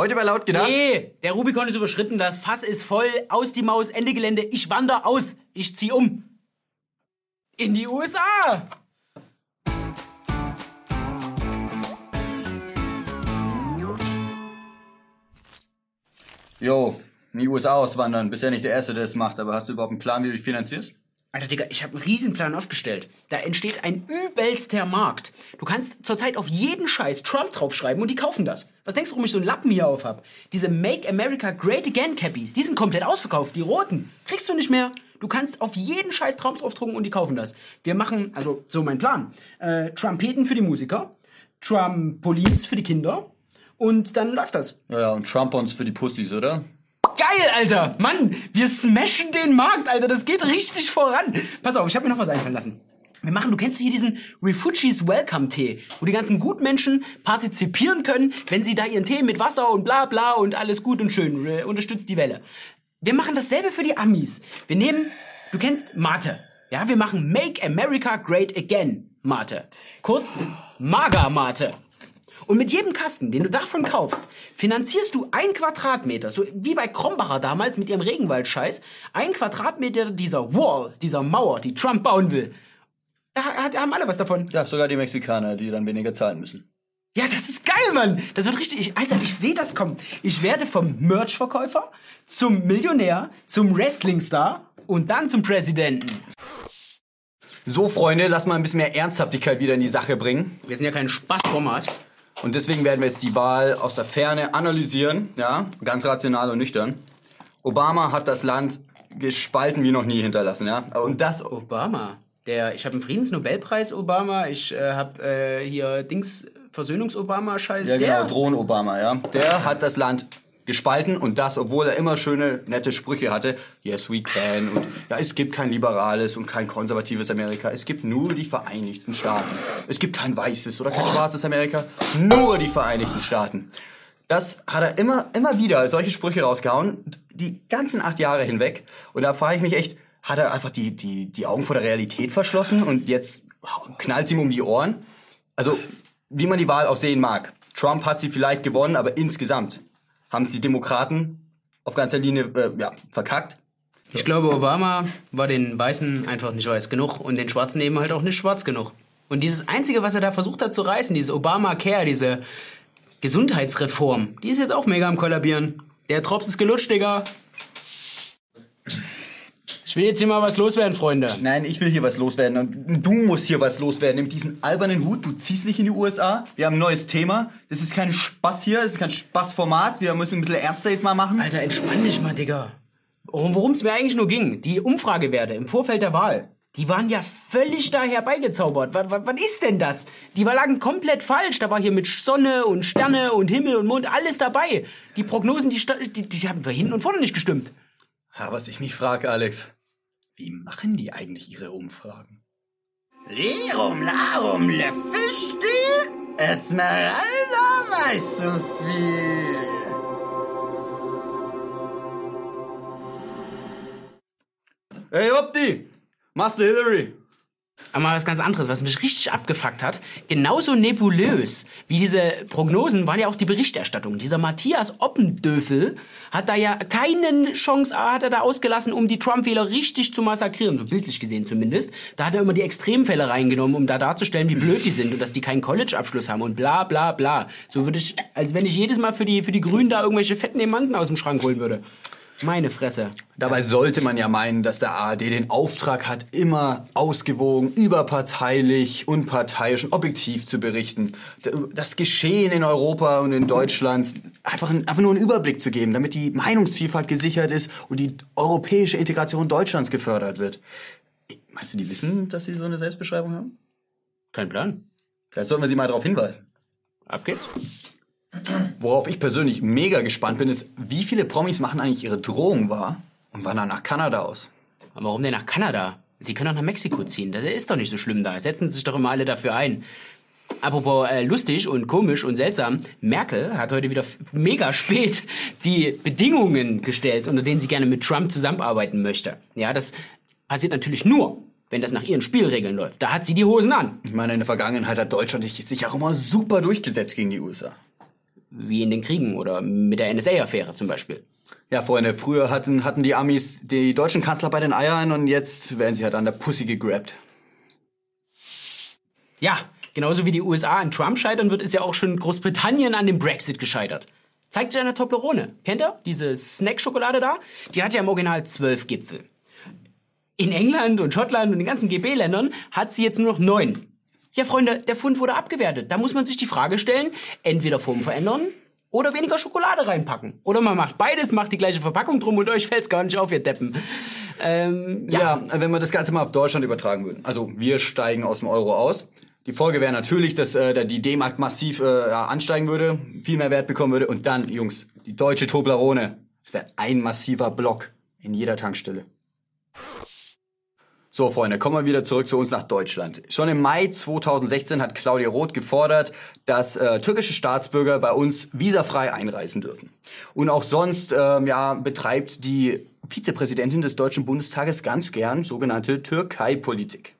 Heute bei laut gedacht? Nee, der Rubikon ist überschritten, das Fass ist voll, aus die Maus, Ende Gelände, ich wander aus, ich zieh um. In die USA! Jo, in die USA auswandern. Bist ja nicht der Erste, der es macht, aber hast du überhaupt einen Plan, wie du dich finanzierst? Alter Digga, ich habe einen Riesenplan aufgestellt. Da entsteht ein übelster Markt. Du kannst zurzeit auf jeden Scheiß Trump draufschreiben und die kaufen das. Was denkst du, warum ich so einen Lappen hier auf hab? Diese Make America Great Again Cappies, die sind komplett ausverkauft. Die roten kriegst du nicht mehr. Du kannst auf jeden Scheiß Trump draufdrucken und die kaufen das. Wir machen, also so mein Plan, äh, Trumpeten für die Musiker, Trumpolins für die Kinder und dann läuft das. Ja, und Trumpons für die Pussys, oder? Geil, Alter! Mann, wir smashen den Markt, Alter. Das geht richtig voran. Pass auf, ich habe mir noch was einfallen lassen. Wir machen, du kennst hier diesen Refugees Welcome Tee, wo die ganzen Gutmenschen partizipieren können, wenn sie da ihren Tee mit Wasser und bla bla und alles gut und schön äh, unterstützt die Welle. Wir machen dasselbe für die Amis. Wir nehmen, du kennst Mate. Ja, wir machen Make America Great Again Mate. Kurz Maga Mate. Und mit jedem Kasten, den du davon kaufst, finanzierst du ein Quadratmeter, so wie bei Krombacher damals mit ihrem Regenwaldscheiß, ein Quadratmeter dieser Wall, dieser Mauer, die Trump bauen will. Da haben alle was davon. Ja, sogar die Mexikaner, die dann weniger zahlen müssen. Ja, das ist geil, Mann. Das wird richtig. Ich, Alter, ich sehe das kommen. Ich werde vom Merch-Verkäufer zum Millionär, zum Wrestling-Star und dann zum Präsidenten. So, Freunde, lass mal ein bisschen mehr Ernsthaftigkeit wieder in die Sache bringen. Wir sind ja kein Spaßformat. Und deswegen werden wir jetzt die Wahl aus der Ferne analysieren, ja, ganz rational und nüchtern. Obama hat das Land gespalten wie noch nie hinterlassen, ja. Und das, Obama. Der, ich habe einen Friedensnobelpreis Obama. Ich äh, habe äh, hier Dings Versöhnungs-Obama-Scheiß. ja der, genau, Drohnen-Obama, ja. Der hat das Land gespalten und das, obwohl er immer schöne, nette Sprüche hatte. Yes, we can. Und ja, es gibt kein liberales und kein konservatives Amerika. Es gibt nur die Vereinigten Staaten. Es gibt kein weißes oder kein schwarzes Amerika. Nur die Vereinigten Staaten. Das hat er immer, immer wieder solche Sprüche rausgehauen, die ganzen acht Jahre hinweg. Und da frage ich mich echt, hat er einfach die, die, die Augen vor der Realität verschlossen und jetzt knallt ihm um die Ohren? Also, wie man die Wahl auch sehen mag. Trump hat sie vielleicht gewonnen, aber insgesamt haben es die Demokraten auf ganzer Linie äh, ja, verkackt. Ich glaube, Obama war den Weißen einfach nicht weiß genug und den Schwarzen eben halt auch nicht schwarz genug. Und dieses Einzige, was er da versucht hat zu reißen, dieses Obamacare, diese Gesundheitsreform, die ist jetzt auch mega am Kollabieren. Der Drops ist gelutscht, Digga. Ich will jetzt hier mal was loswerden, Freunde. Nein, ich will hier was loswerden und du musst hier was loswerden. Mit diesem albernen Hut, du ziehst dich in die USA. Wir haben ein neues Thema. Das ist kein Spaß hier, das ist kein Spaßformat. Wir müssen ein bisschen ernster jetzt mal machen. Alter, entspann dich mal, Digga. Worum es mir eigentlich nur ging, die Umfragewerte im Vorfeld der Wahl, die waren ja völlig da herbeigezaubert. Was, was, was ist denn das? Die lagen komplett falsch. Da war hier mit Sonne und Sterne und Himmel und Mond alles dabei. Die Prognosen, die, die, die haben wir hinten und vorne nicht gestimmt. Ja, was ich mich frage, Alex, wie machen die eigentlich ihre Umfragen? Lirum, larum, Löffelstiel, Esmeralda weiß so viel. Hey, Opti! Master Hillary! Aber mal was ganz anderes, was mich richtig abgefuckt hat. Genauso nebulös wie diese Prognosen waren ja auch die Berichterstattung. Dieser Matthias Oppendöfel hat da ja keinen Chance, hat er da ausgelassen, um die Trump-Wähler richtig zu massakrieren. So bildlich gesehen zumindest. Da hat er immer die Extremfälle reingenommen, um da darzustellen, wie blöd die sind und dass die keinen College-Abschluss haben und bla bla bla. So würde ich, als wenn ich jedes Mal für die, für die Grünen da irgendwelche fetten Emanzen aus dem Schrank holen würde. Meine Fresse. Dabei sollte man ja meinen, dass der ARD den Auftrag hat, immer ausgewogen, überparteilich, unparteiisch und objektiv zu berichten. Das Geschehen in Europa und in Deutschland einfach, einfach nur einen Überblick zu geben, damit die Meinungsvielfalt gesichert ist und die europäische Integration Deutschlands gefördert wird. Meinst du, die wissen, dass sie so eine Selbstbeschreibung haben? Kein Plan. Vielleicht sollten wir sie mal darauf hinweisen. Ab geht's. Worauf ich persönlich mega gespannt bin, ist, wie viele Promis machen eigentlich ihre Drohung wahr und wandern nach Kanada aus? Aber warum denn nach Kanada? Die können auch nach Mexiko ziehen. Das ist doch nicht so schlimm da. Setzen sich doch immer alle dafür ein. Apropos äh, lustig und komisch und seltsam, Merkel hat heute wieder mega spät die Bedingungen gestellt, unter denen sie gerne mit Trump zusammenarbeiten möchte. Ja, das passiert natürlich nur, wenn das nach ihren Spielregeln läuft. Da hat sie die Hosen an. Ich meine, in der Vergangenheit hat Deutschland sich auch immer super durchgesetzt gegen die USA. Wie in den Kriegen oder mit der NSA-Affäre zum Beispiel. Ja, Freunde, früher hatten, hatten die Amis die deutschen Kanzler bei den Eiern und jetzt werden sie halt an der Pussy gegrabt. Ja, genauso wie die USA an Trump scheitern wird, ist ja auch schon Großbritannien an dem Brexit gescheitert. Zeigt sich an der Toblerone. Kennt ihr? Diese Snack-Schokolade da? Die hat ja im Original zwölf Gipfel. In England und Schottland und den ganzen GB-Ländern hat sie jetzt nur noch neun. Ja, Freunde, der Fund wurde abgewertet. Da muss man sich die Frage stellen, entweder Form verändern oder weniger Schokolade reinpacken. Oder man macht beides, macht die gleiche Verpackung drum und euch fällt's gar nicht auf, ihr Deppen. Ähm, Ja. wenn wir das Ganze mal auf Deutschland übertragen würden. Also wir steigen aus dem Euro aus. Die Folge wäre natürlich, dass äh, die D-Mark massiv äh, ja, ansteigen würde, viel mehr Wert bekommen würde und dann, Jungs, die deutsche Toblerone. Das wäre ein massiver Block in jeder Tankstelle. So, Freunde, kommen wir wieder zurück zu uns nach Deutschland. Schon im Mai 2016 hat Claudia Roth gefordert, dass äh, türkische Staatsbürger bei uns visafrei einreisen dürfen. Und auch sonst ähm, ja, betreibt die Vizepräsidentin des Deutschen Bundestages ganz gern sogenannte Türkei-Politik.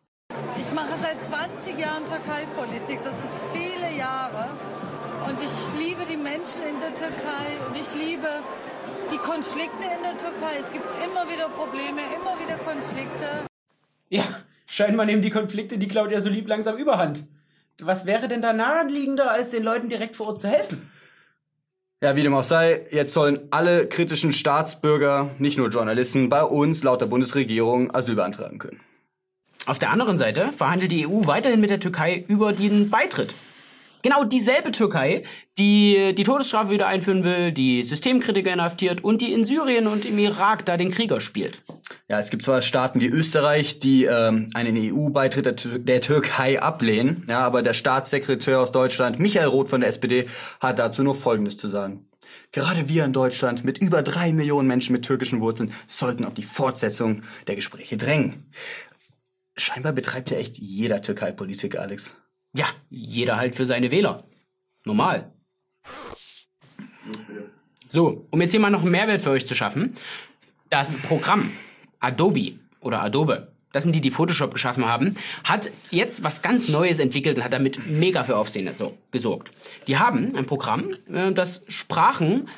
Ich mache seit 20 Jahren Türkei-Politik. Das ist viele Jahre. Und ich liebe die Menschen in der Türkei und ich liebe die Konflikte in der Türkei. Es gibt immer wieder Probleme, immer wieder Konflikte. Ja, scheinbar nehmen die Konflikte, die Claudia so lieb, langsam überhand. Was wäre denn da naheliegender, als den Leuten direkt vor Ort zu helfen? Ja, wie dem auch sei, jetzt sollen alle kritischen Staatsbürger, nicht nur Journalisten, bei uns laut der Bundesregierung Asyl beantragen können. Auf der anderen Seite verhandelt die EU weiterhin mit der Türkei über den Beitritt. Genau dieselbe Türkei, die die Todesstrafe wieder einführen will, die Systemkritiker inhaftiert und die in Syrien und im Irak da den Krieger spielt. Ja, es gibt zwar Staaten wie Österreich, die ähm, einen EU-Beitritt der, Tür der Türkei ablehnen, ja, aber der Staatssekretär aus Deutschland, Michael Roth von der SPD, hat dazu nur Folgendes zu sagen. Gerade wir in Deutschland mit über drei Millionen Menschen mit türkischen Wurzeln sollten auf die Fortsetzung der Gespräche drängen. Scheinbar betreibt ja echt jeder Türkei-Politik, Alex. Ja, jeder halt für seine Wähler. Normal. So, um jetzt hier mal noch einen Mehrwert für euch zu schaffen. Das Programm Adobe oder Adobe, das sind die, die Photoshop geschaffen haben, hat jetzt was ganz Neues entwickelt und hat damit mega für Aufsehen so, gesorgt. Die haben ein Programm, äh, das Sprachen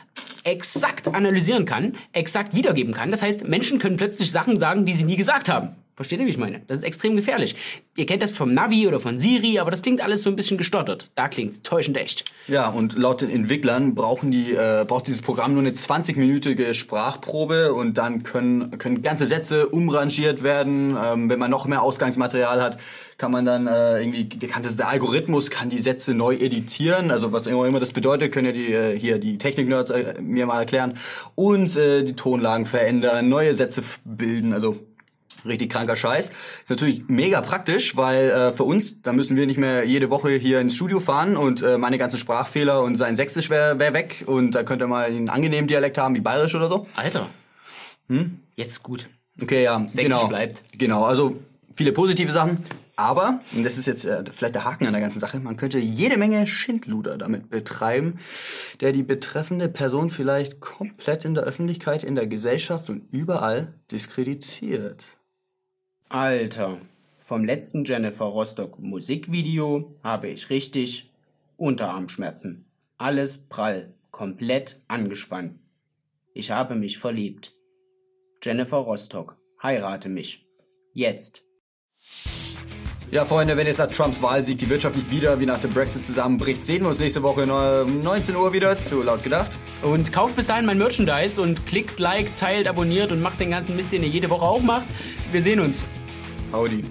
exakt analysieren kann, exakt wiedergeben kann. Das heißt, Menschen können plötzlich Sachen sagen, die sie nie gesagt haben. Versteht ihr, wie ich meine? Das ist extrem gefährlich. Ihr kennt das vom Navi oder von Siri, aber das klingt alles so ein bisschen gestottert. Da klingt's täuschend echt. Ja, und laut den Entwicklern brauchen die, äh, braucht dieses Programm nur eine 20-minütige Sprachprobe und dann können, können ganze Sätze umrangiert werden. Ähm, wenn man noch mehr Ausgangsmaterial hat, kann man dann äh, irgendwie, kann das, der Algorithmus kann die Sätze neu editieren. Also was immer, immer das bedeutet, können ja die äh, hier die Technik-Nerds äh, mir mal erklären. Und äh, die Tonlagen verändern, neue Sätze bilden. Also Richtig kranker Scheiß. Ist natürlich mega praktisch, weil äh, für uns, da müssen wir nicht mehr jede Woche hier ins Studio fahren und äh, meine ganzen Sprachfehler und sein Sächsisch wäre wär weg und da könnt ihr mal einen angenehmen Dialekt haben, wie Bayerisch oder so. Alter. Hm? Jetzt gut. Okay, ja, Sächsisch genau. bleibt. Genau, also viele positive Sachen, aber, und das ist jetzt äh, vielleicht der Haken an der ganzen Sache, man könnte jede Menge Schindluder damit betreiben, der die betreffende Person vielleicht komplett in der Öffentlichkeit, in der Gesellschaft und überall diskreditiert. Alter, vom letzten Jennifer Rostock Musikvideo habe ich richtig Unterarmschmerzen. Alles prall, komplett angespannt. Ich habe mich verliebt. Jennifer Rostock, heirate mich. Jetzt. Ja, Freunde, wenn jetzt nach Trumps Wahlsieg die Wirtschaft nicht wieder wie nach dem Brexit zusammenbricht, sehen wir uns nächste Woche um 19 Uhr wieder, zu laut gedacht. Und kauft bis dahin mein Merchandise und klickt, liked, teilt, abonniert und macht den ganzen Mist, den ihr jede Woche auch macht. Wir sehen uns. Howdy.